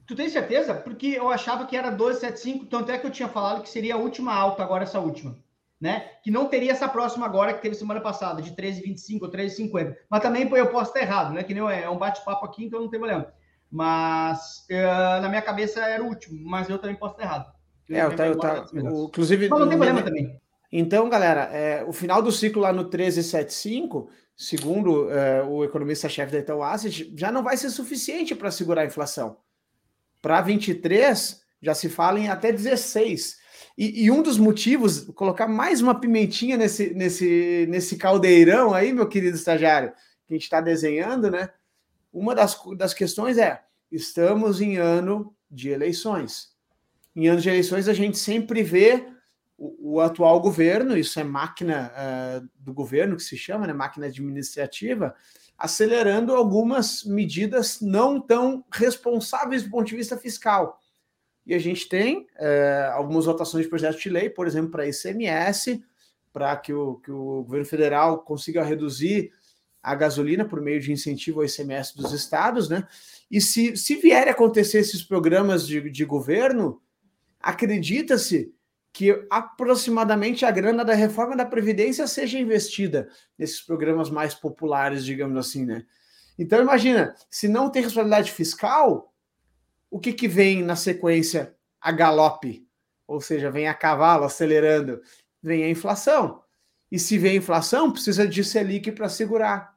Tu tem certeza? Porque eu achava que era 12,75, tanto é que eu tinha falado que seria a última alta, agora essa última né? Que não teria essa próxima agora que teve semana passada, de 13,25 ou 13,50. Mas também eu posso estar errado, né? Que nem é um bate-papo aqui, então não tem problema. Mas uh, na minha cabeça era o último, mas eu também posso estar errado. É, tá, eu tá, o, inclusive. Mas não tem problema também. Então, galera, é, o final do ciclo lá no 13,75, segundo é, o economista-chefe da Itaú Asset, já não vai ser suficiente para segurar a inflação. Para 23, já se fala em até 16. E, e, um dos motivos, colocar mais uma pimentinha nesse, nesse, nesse caldeirão aí, meu querido estagiário, que a gente está desenhando, né? uma das, das questões é: estamos em ano de eleições. Em anos de eleições, a gente sempre vê o, o atual governo, isso é máquina uh, do governo que se chama, né, máquina administrativa, acelerando algumas medidas não tão responsáveis do ponto de vista fiscal. E a gente tem é, algumas votações de projetos de lei, por exemplo, para ICMS, para que o, que o governo federal consiga reduzir a gasolina por meio de incentivo ao ICMS dos estados, né? E se, se vier a acontecer esses programas de, de governo, acredita-se que aproximadamente a grana da reforma da Previdência seja investida nesses programas mais populares, digamos assim, né? Então, imagina, se não tem responsabilidade fiscal, o que, que vem na sequência? A galope, ou seja, vem a cavalo acelerando, vem a inflação. E se vem a inflação, precisa de Selic para segurar.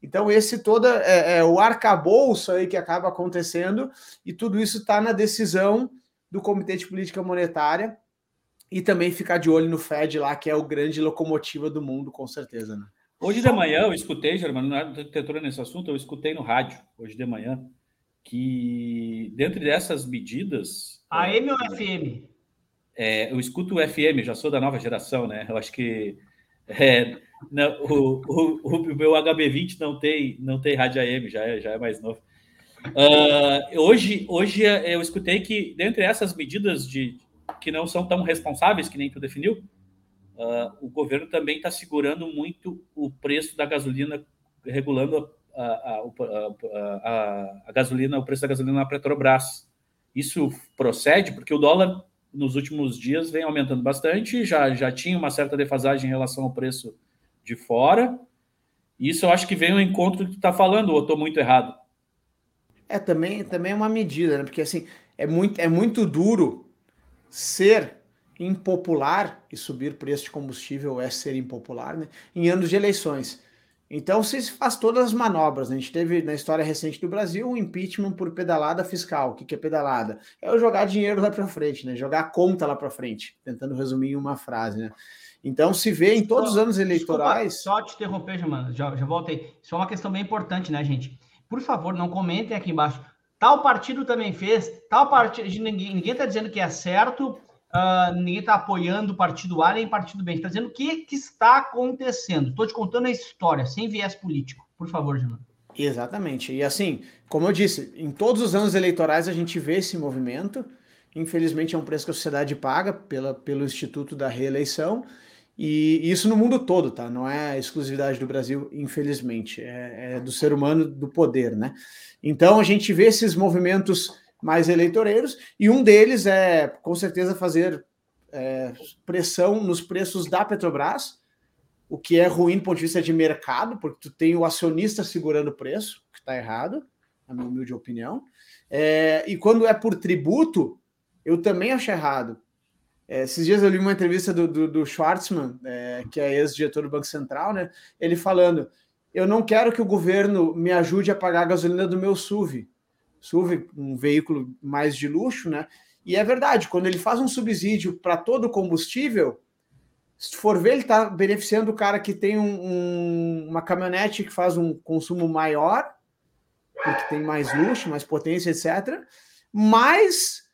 Então, esse todo é, é o arcabouço aí que acaba acontecendo, e tudo isso está na decisão do Comitê de Política Monetária, e também ficar de olho no Fed lá, que é o grande locomotiva do mundo, com certeza, né? Hoje de manhã eu escutei, Germano, não é nesse assunto, eu escutei no rádio, hoje de manhã, que dentro dessas medidas. AM é, ou FM? É, eu escuto o FM, já sou da nova geração, né? Eu acho que é, não, o, o, o, meu HB20 não tem, não tem rádio AM, já é, já é mais novo. Uh, hoje, hoje eu escutei que, dentre essas medidas de, que não são tão responsáveis, que nem tu definiu, uh, o governo também está segurando muito o preço da gasolina, regulando a, a, a, a, gasolina, o preço da gasolina na Petrobras. Isso procede porque o dólar nos últimos dias vem aumentando bastante, já, já tinha uma certa defasagem em relação ao preço de fora. Isso eu acho que vem ao encontro que tu está falando, ou estou muito errado? É, também, também é uma medida, né? Porque assim, é muito, é muito duro ser impopular e subir preço de combustível é ser impopular, né? Em anos de eleições. Então se faz todas as manobras. Né? A gente teve na história recente do Brasil um impeachment por pedalada fiscal. O que, que é pedalada? É o jogar dinheiro lá para frente, né? Jogar conta lá para frente, tentando resumir em uma frase, né? Então se vê em todos os anos eleitorais. Desculpa, só te interromper, Jamana, já, já voltei. Isso é uma questão bem importante, né, gente? Por favor, não comentem aqui embaixo. Tal partido também fez, tal partido. Ninguém está dizendo que é certo, uh, ninguém está apoiando o partido A nem partido B. Está dizendo o que, que está acontecendo. Estou te contando a história, sem viés político. Por favor, Gilmar. Exatamente. E assim, como eu disse, em todos os anos eleitorais a gente vê esse movimento. Infelizmente é um preço que a sociedade paga pela, pelo Instituto da Reeleição. E isso no mundo todo, tá? Não é exclusividade do Brasil, infelizmente. É, é do ser humano, do poder, né? Então a gente vê esses movimentos mais eleitoreiros, e um deles é, com certeza, fazer é, pressão nos preços da Petrobras, o que é ruim do ponto de vista de mercado, porque tu tem o acionista segurando o preço, que está errado, na minha humilde opinião. É, e quando é por tributo, eu também acho errado. É, esses dias eu li uma entrevista do, do, do Schwartzman, é, que é ex-diretor do Banco Central, né? Ele falando: eu não quero que o governo me ajude a pagar a gasolina do meu SUV. SUV, um veículo mais de luxo, né? E é verdade, quando ele faz um subsídio para todo o combustível, se for ver, ele está beneficiando o cara que tem um, um, uma caminhonete que faz um consumo maior, porque tem mais luxo, mais potência, etc. Mais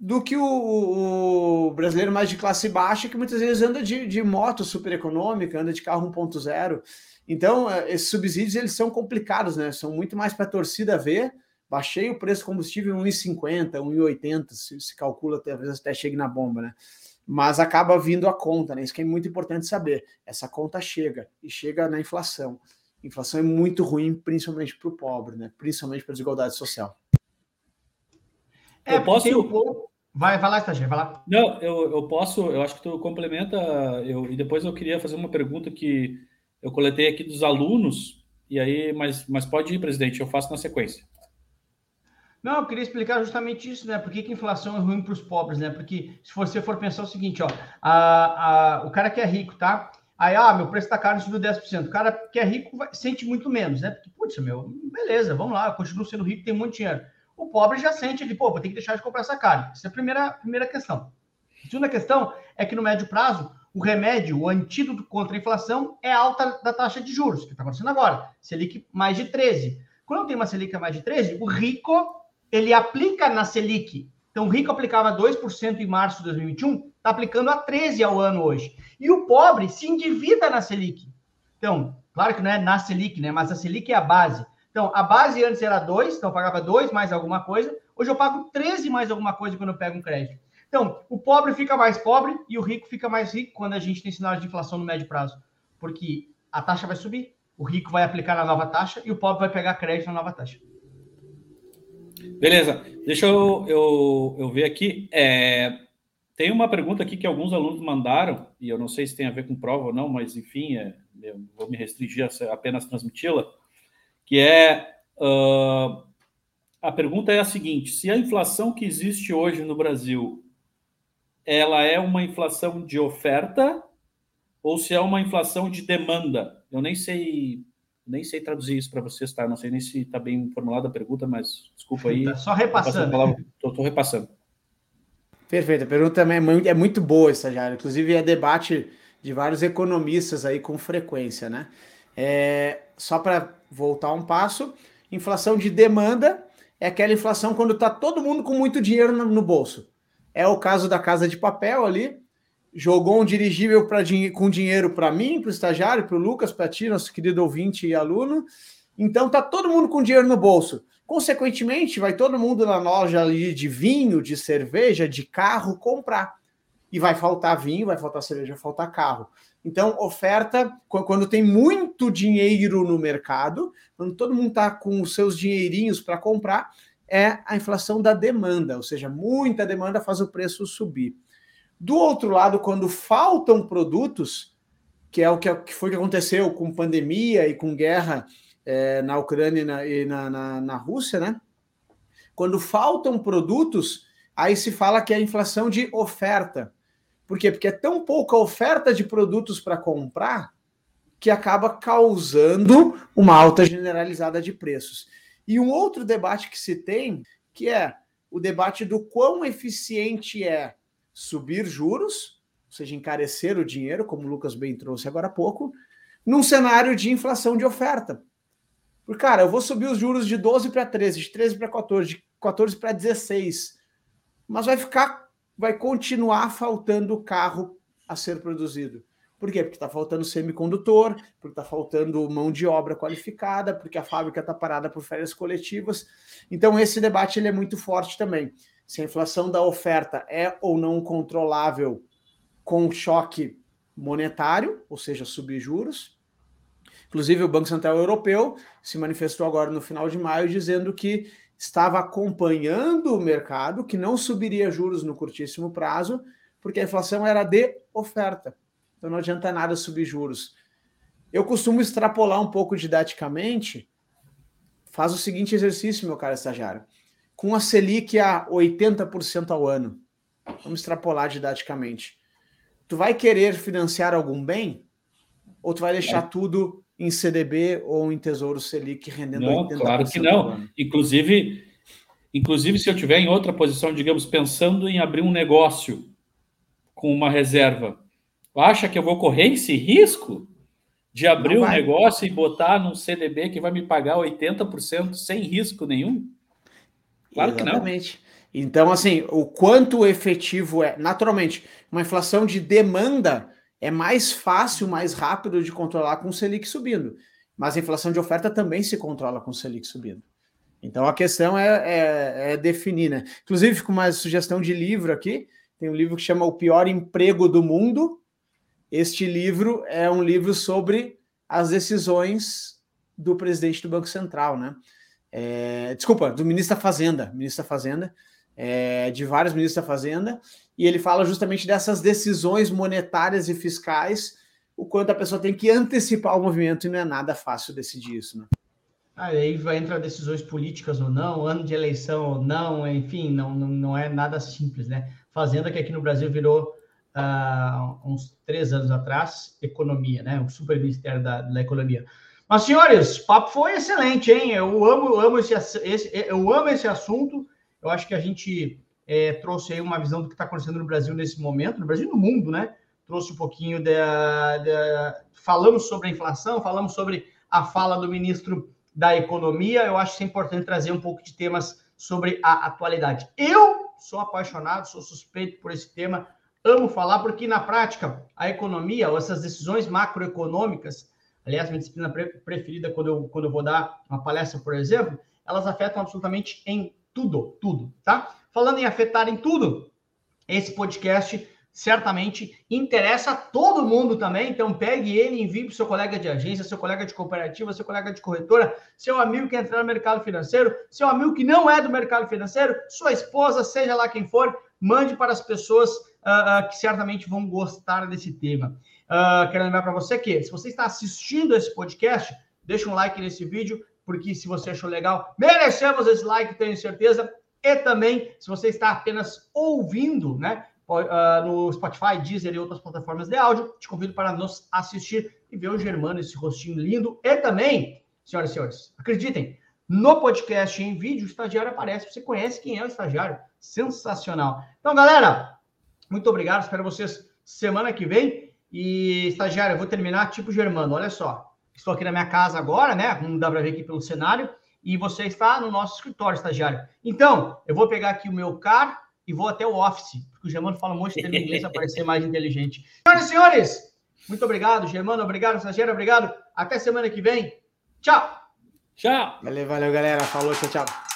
do que o, o, brasileiro mais de classe baixa, que muitas vezes anda de, de moto super econômica, anda de carro 1.0. Então, é, esses subsídios eles são complicados, né? São muito mais para a torcida ver. Baixei o preço do combustível em 1,50, 1,80, se, se calcula, talvez até chegue na bomba, né? Mas acaba vindo a conta, né? Isso que é muito importante saber. Essa conta chega e chega na inflação. A inflação é muito ruim, principalmente para o pobre, né? Principalmente para a desigualdade social. É, eu posso. Vai, vai lá, estagiário, vai lá. Não, eu, eu posso, eu acho que tu complementa, eu, e depois eu queria fazer uma pergunta que eu coletei aqui dos alunos, e aí, mas, mas pode ir, presidente, eu faço na sequência. Não, eu queria explicar justamente isso, né? Por que, que a inflação é ruim para os pobres, né? Porque se você for pensar o seguinte, ó, a, a, o cara que é rico, tá? Aí, ah, meu preço está caro, subiu 10%. O cara que é rico vai, sente muito menos, né? Porque, putz, meu, beleza, vamos lá, eu continuo sendo rico, tem muito dinheiro. O pobre já sente ali, pô, vou ter que deixar de comprar essa carne. Essa é a primeira, primeira questão. A segunda questão é que no médio prazo, o remédio, o antídoto contra a inflação é a alta da taxa de juros, que está acontecendo agora. Selic mais de 13. quando tem uma Selic mais de 13, o rico, ele aplica na Selic. Então, o rico aplicava 2% em março de 2021, está aplicando a 13 ao ano hoje. E o pobre se endivida na Selic. Então, claro que não é na Selic, né? Mas a Selic é a base. Então, a base antes era 2, então eu pagava 2 mais alguma coisa. Hoje eu pago 13 mais alguma coisa quando eu pego um crédito. Então, o pobre fica mais pobre e o rico fica mais rico quando a gente tem sinais de inflação no médio prazo. Porque a taxa vai subir, o rico vai aplicar na nova taxa e o pobre vai pegar crédito na nova taxa. Beleza, deixa eu, eu, eu ver aqui. É, tem uma pergunta aqui que alguns alunos mandaram, e eu não sei se tem a ver com prova ou não, mas enfim, é, eu vou me restringir a apenas transmiti-la, que é uh, a pergunta é a seguinte: se a inflação que existe hoje no Brasil ela é uma inflação de oferta ou se é uma inflação de demanda. Eu nem sei nem sei traduzir isso para vocês, tá? Não sei nem se está bem formulada a pergunta, mas desculpa aí. Tá só repassando. Estou repassando. Perfeito. A pergunta também é muito, é muito boa, estagiário. Inclusive, é debate de vários economistas aí com frequência, né? É, só para voltar um passo, inflação de demanda é aquela inflação quando está todo mundo com muito dinheiro no, no bolso. É o caso da Casa de Papel ali, jogou um dirigível pra, com dinheiro para mim, para o estagiário, para o Lucas, para ti, nosso querido ouvinte e aluno. Então tá todo mundo com dinheiro no bolso. Consequentemente, vai todo mundo na loja ali de vinho, de cerveja, de carro comprar. E vai faltar vinho, vai faltar cerveja, vai faltar carro. Então, oferta, quando tem muito dinheiro no mercado, quando todo mundo está com os seus dinheirinhos para comprar, é a inflação da demanda, ou seja, muita demanda faz o preço subir. Do outro lado, quando faltam produtos, que é o que foi que aconteceu com pandemia e com guerra é, na Ucrânia e, na, e na, na, na Rússia, né? Quando faltam produtos, aí se fala que é a inflação de oferta. Por quê? Porque é tão pouca oferta de produtos para comprar que acaba causando uma alta generalizada de preços. E um outro debate que se tem, que é o debate do quão eficiente é subir juros, ou seja, encarecer o dinheiro, como o Lucas bem trouxe agora há pouco, num cenário de inflação de oferta. Porque, cara, eu vou subir os juros de 12 para 13, de 13 para 14, de 14 para 16, mas vai ficar, vai continuar faltando carro a ser produzido. Por quê? Porque está faltando semicondutor, porque está faltando mão de obra qualificada, porque a fábrica está parada por férias coletivas. Então, esse debate ele é muito forte também se a inflação da oferta é ou não controlável com choque monetário, ou seja, subir juros. Inclusive, o Banco Central Europeu se manifestou agora no final de maio dizendo que estava acompanhando o mercado, que não subiria juros no curtíssimo prazo, porque a inflação era de oferta. Então não adianta nada subir juros. Eu costumo extrapolar um pouco didaticamente. Faz o seguinte exercício, meu caro estagiário com a Selic a 80% ao ano. Vamos extrapolar didaticamente. Tu vai querer financiar algum bem? Ou tu vai deixar é. tudo em CDB ou em Tesouro Selic rendendo não, 80%? Claro que não. Inclusive, inclusive, se eu tiver em outra posição, digamos, pensando em abrir um negócio com uma reserva, acha que eu vou correr esse risco de abrir um negócio e botar num CDB que vai me pagar 80% sem risco nenhum? Claro Exatamente. que não. Então, assim, o quanto efetivo é. Naturalmente, uma inflação de demanda é mais fácil, mais rápido de controlar com o Selic subindo. Mas a inflação de oferta também se controla com o Selic subindo. Então a questão é, é, é definir, né? Inclusive, fica uma sugestão de livro aqui. Tem um livro que chama O Pior Emprego do Mundo. Este livro é um livro sobre as decisões do presidente do Banco Central, né? é, desculpa, do ministro da Fazenda, ministro da Fazenda, é, de vários ministros da Fazenda, e ele fala justamente dessas decisões monetárias e fiscais, o quanto a pessoa tem que antecipar o movimento, e não é nada fácil decidir isso, né? aí vai entrar decisões políticas ou não, ano de eleição ou não, enfim, não, não, não é nada simples, né? Fazenda que aqui no Brasil virou uh, uns três anos atrás, economia, né? O super ministério da, da economia. Mas, senhores, papo foi excelente, hein? Eu amo, amo esse, esse, eu amo esse assunto. Eu acho que a gente é, trouxe aí uma visão do que está acontecendo no Brasil nesse momento, no Brasil e no mundo, né? Trouxe um pouquinho da, da. Falamos sobre a inflação, falamos sobre a fala do ministro da economia. Eu acho que é importante trazer um pouco de temas sobre a atualidade. Eu sou apaixonado, sou suspeito por esse tema, amo falar, porque na prática a economia, ou essas decisões macroeconômicas, aliás, minha disciplina preferida quando eu, quando eu vou dar uma palestra, por exemplo, elas afetam absolutamente em tudo, tudo, tá? Falando em afetar em tudo, esse podcast certamente interessa a todo mundo também. Então, pegue ele, envie para o seu colega de agência, seu colega de cooperativa, seu colega de corretora, seu amigo que entrar no mercado financeiro, seu amigo que não é do mercado financeiro, sua esposa, seja lá quem for, mande para as pessoas uh, uh, que certamente vão gostar desse tema. Uh, quero lembrar para você que, se você está assistindo esse podcast, deixa um like nesse vídeo, porque se você achou legal, merecemos esse like, tenho certeza. E também, se você está apenas ouvindo, né? uh, no Spotify, Deezer e outras plataformas de áudio. Te convido para nos assistir e ver o Germano, esse rostinho lindo. E também, senhoras e senhores, acreditem, no podcast em vídeo, o estagiário aparece. Você conhece quem é o estagiário? Sensacional. Então, galera, muito obrigado. Espero vocês semana que vem. E, estagiário, eu vou terminar tipo Germano. Olha só. Estou aqui na minha casa agora, né? Como dá para ver aqui pelo cenário. E você está no nosso escritório, estagiário. Então, eu vou pegar aqui o meu car e vou até o Office, porque o Germano fala um monte de termo inglês para parecer mais inteligente. Senhoras e senhores, muito obrigado, Germano, obrigado, Sagério, obrigado. Até semana que vem. Tchau. Tchau. Valeu, valeu, galera. Falou, tchau, tchau.